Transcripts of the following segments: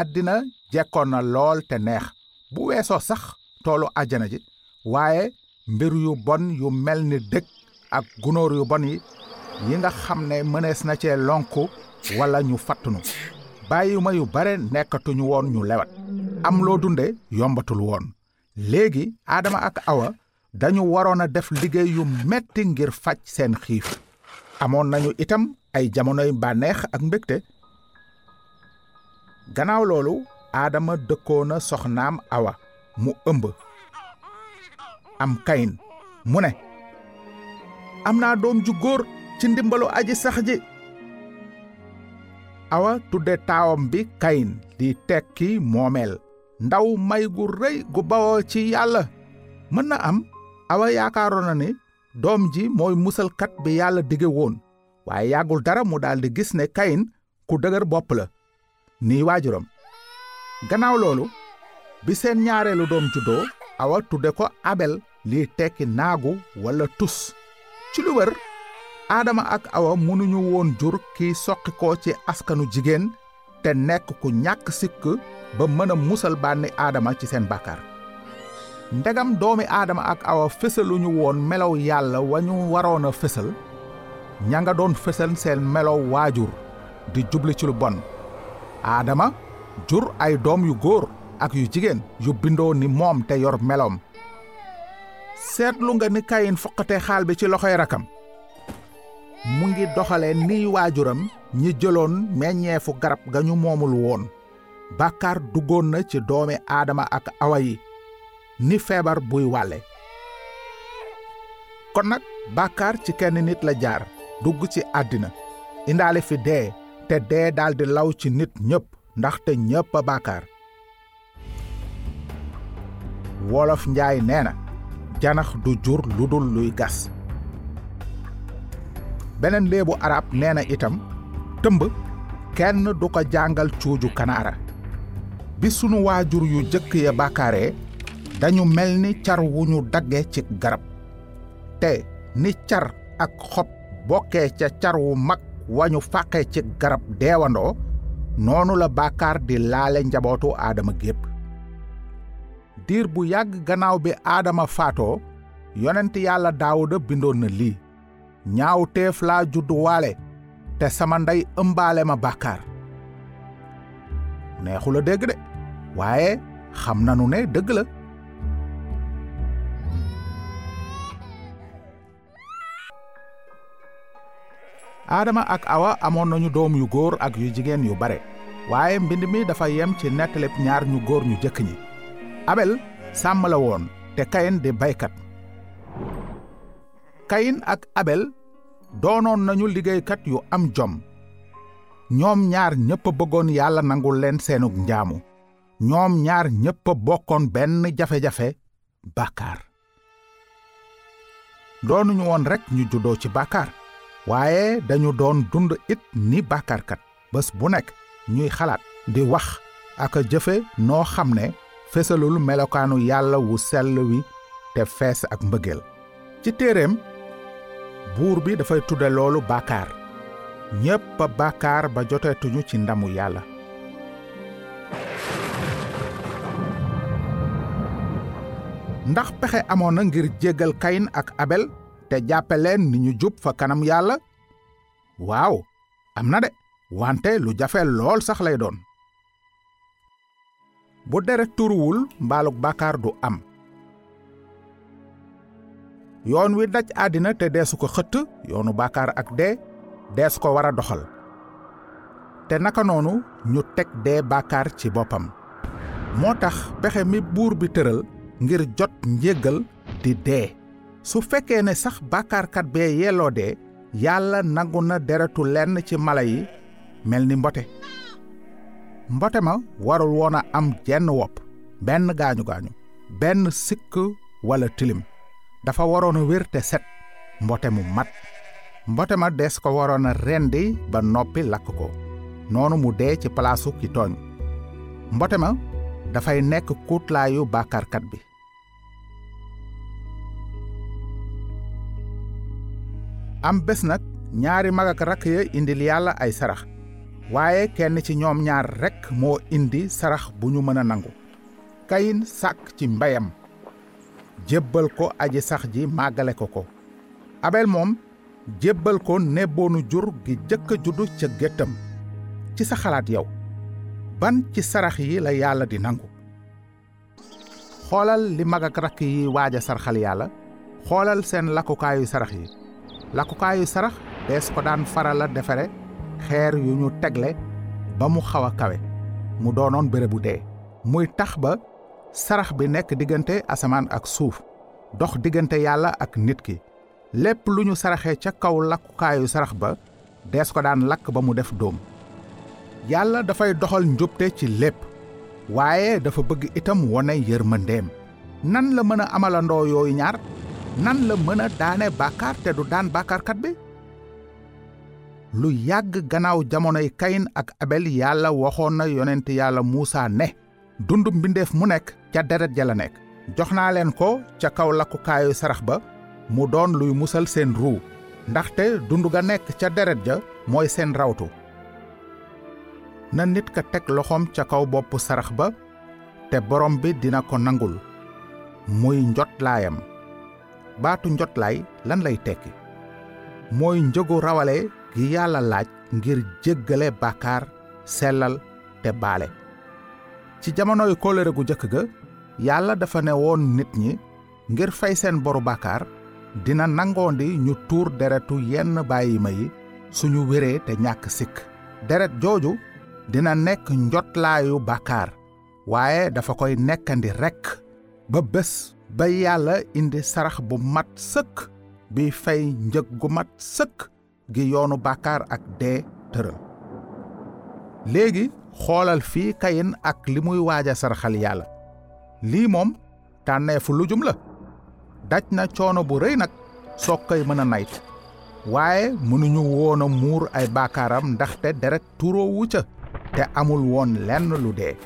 àddina jekkoon na lool te neex. Bu weesoo sax toolu àjjana ji waaye mbir yu bon yu mel ni dëkk ak gunóor yu bon yi yi nga xam ne mënees na cee lonku wala ñu fattunu. Bàyyima yu bare nekkatuñu woon ñu lewat. Am loo dunde yombatul woon. Léegi aadama ak awa dañu waroon a def liggéey yu metti ngir faj seen xiif. Amoon nañu itam ay jamonoy bànneex ak mbégte gannaaw loolu aadama dëkkoona soxnaam awa mu ëmb. Am kayin mu ne am naa doom ju góor ci ndimbalu aji sax ji. Awa tudde taawam bi kayin di tekki moomeel. Ndaw may gu rëy gu bawoo ci yàlla. Mën na am awa yaakaaroon na ni doom ji mooy musalkat bi yàlla dige woon. Waaye yàggul dara mu daldi gis ne kayin ku dëgër bopp la nii waajuram. Gannaaw loolu bi seen ñaareelu doom juddoo awa tudde ko abel lii tekki naagu walla tus. Ci lu wër aadama ak awa mënuñu woon jur kiy soqi ko ci askanu jigéen te nekk ku ñàkk sikk ba mën a musal bànni aadama ci seen bàkkaar. Ndegam doomi aadama ak awa fësaluñu woon melow yàlla wa waroon a fësal. Ña nga doon fësal seen waajur di jubli ci lu bon aadama jur ay doom yu góor ak yu jigéen yu bindoo ni moom te yor meloom. Seetlu nga ni kayin foqate xaal bi ci loxoy rakam. Mu ngi doxale ni waajuram ñi jëloon meññeefu garab ga ñu moomul woon. Bàkkaar duggoon na ci doomi aadama ak awa yi. Ni feebar buy wàlle. Kon nag bàkkaar ci kenn nit la jaar dugg ci àddina. Indaale fi dee te dee daldi law ci nit ñépp ndaxte ñépp a bàkkaar. Wolof njaay nee na janax du jur lu dul luy gas. Beneen léebu arab nee na itam tëmb kenn du ko jàngal cuuju kanaara. Bi sunu waajur yu jëkk ya bàkkaaree dañu mel ni car wu ñu dagge ci garab. Te ni car ak xob bokkee ca car wu mag wañu fàqe ci garab deewandoo noonu la bàkkaar di laale njabootu aadama gépp. Diir bu yàgg gannaaw bi aadama faatoo yonent yàlla daawuda bindoon na lii ñaaw teef laa judduwaale te sama ndey ëmbaale ma bàkkaar neexula dégg de waaye xam nanu ne dëgg la. Aadama ak awa amoon nañu doom yu góor ak yu jigéen yu bare. Waaye mbind mi dafa yem ci nettalib ñaar ñu góor ñu jëkk ñi. Abel sàmm la woon te kayin di baykat. Kayin ak abel doonoon nañu liggéeykat yu am jom. Ñoom ñaar ñépp bëggoon yàlla nangul leen seenug njaamu. Ñoom ñaar ñépp bokkoon benn jafe-jafe bàkkaar. Doonuñu woon rekk ñu juddoo ci bàkkaar. Waaye dañu doon dund it ni bàkkaarkat. Bés bu nekk ñuy xalaat di wax ak jëfe noo xam ne fesalul melokaanu yàlla wu sell wi te fees ak mbëggeel. Ci téeréem buur bi dafay tudde loolu bàkkaar. Ñépp a bàkkaar ba joteetuñu ci ndamu yàlla. Ndax pexe amoon na ngir kayin ak abel te jàppe leen ni ñu jub fa kanam yàlla? Waaw am na de wante lu jafe lool sax lay doon. Bu deret turuwul mbaaluk bàkkaar du am. Yoon wi daj àddina te deesu ko xëtt yoonu bàkkaar ak dee dees ko war a doxal. Te naka noonu ñu teg dee bàkkaar ci boppam. Moo tax pexe mi buur bi tëral ngir jot njéggal di dee su fekkee ne sax bàkkaarkat bee yelloo dee yàlla nangu na deretu lenn ci mala yi mel ni mbote. Mbote ma warul woon a am jenn wopp benn gaañu gaañu benn sikk wala tilim. Dafa waroon a wér te set mbote mu mat. Mbote ma des ko waroon a rendi ba noppi lakk ko. Noonu mu dee ci palaasu ki tooñ. Mbote ma dafay nekk kuutlaayu bàkkaarkat bi am bés nag ñaari mag ak rakk indil ay sarax. Waaye kenn ci ñoom ñaar indi sarax bu ñu mën a nangu. Kayin sàkk ci mbayam. Ko aji sax ji ko ko. Abel moom jébbal ko nebboonu jur gi jëkk a juddu ca ci sa xalaat yow ban ci sarax yi la yàlla di nangu? Xoolal li mag ak rakk yi waaj sarxal sarax yi lakkukaayu sarax dees ko daan farala defare xeer yu ñu tegle ba mu xaw a kawe. Mu doonoon bérébu dee. Muy tax ba sarax bi nekk diggante asamaan ak suuf dox diggante yàlla ak nit ki. Lépp lu ñu saraxee ca kaw lakkukaayu sarax ba dees ko daan lakk ba mu def dóom. Yàlla dafay doxal njubte ci lépp waaye dafa bëgg itam wone yërmandeem. Nan la mën a amalandoo yooyu ñaar nan la mën a daane bàkkaar te du daan bàkkaarkat bi lu yàgg gannaaw jamonoy kayin ak abel yàlla waxoon na yonent yàlla muusa ne. Dund mbindeef mu nekk ca deret ja la nekk jox naa leen ko ca kaw lakkukaayu sarax ba. Mu doon luy musal seen ruu. Ndaxte dund ga nekk ca deret ja mooy seen rawtu. Na nit ka teg loxoom ca kaw boppu sarax ba te borom bi dina ko nangul. Muy njotlaayam baatu njotlaay lan lay tekki. Mooy rawale gi yàlla laaj ngir jéggale bàkkaar sellal te baale. Ci jamonoy kóllëre gu jëkk ga yàlla dafa ne woon nit ñi ngir fay seen boru bàkkaar dina nangondi ñu tuur deretu yenn bàyyima yi suñu wéree te ñàkk sikk. Deret jooju dina nekk njotlaayu bàkkaar waaye dafa koy nekkandi rekk ba bés ba yàlla indi sarax bu mat sëkk bi fay njëg gu mat sëkk gi yoonu bàkkaar ak dee tëral. Léegi xoolal fii kayin ak li muy waaja saraxal yàlla. Lii moom tànneefu lujum la. Daj na coono bu rëy nag koy mën a nayt waaye mënuñu woon a muur ay baakaaram ndaxte deret turoowu ca te amul woon lenn lu dee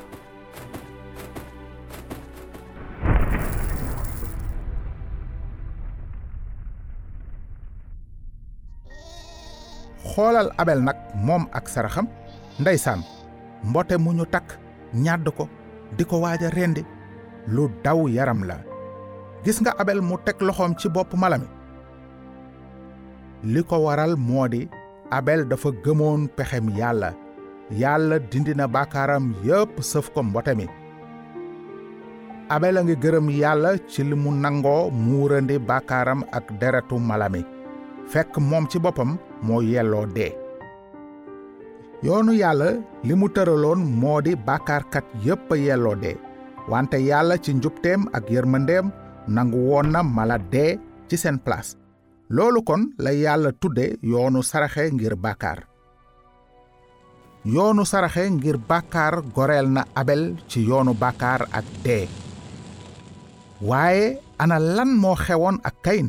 xoolal abel nag moom ak saraxam ndeysaan mbote mu ñu takk ñàdd ko di ko waaj a rendi lu daw yaram la. Gis nga abel mu teg loxoom ci bopp mala mi. Li ko waral moo di abel dafa gëmoon pexem yàlla. Yàlla dindi na baakaaram yépp sëf ko mbote mi. Abel a ngi gërëm yàlla ci li mu nangoo muurandi baakaaram ak deretu mala mi. Fekk moom ci boppam moo yelloo dee yoonu yàlla li mu tëraloon moo di bàkkaarkat yépp yelloo dee wante yàlla ci njubteem ak yërmandeem nangu woon na mala dee ci seen place loolu kon la yàlla tudde yoonu saraxe ngir bàkkaar yoonu saraxe ngir bàkkaar goreel na abel ci yoonu bàkkaar ak dee waaye ana lan moo xewoon ak kayin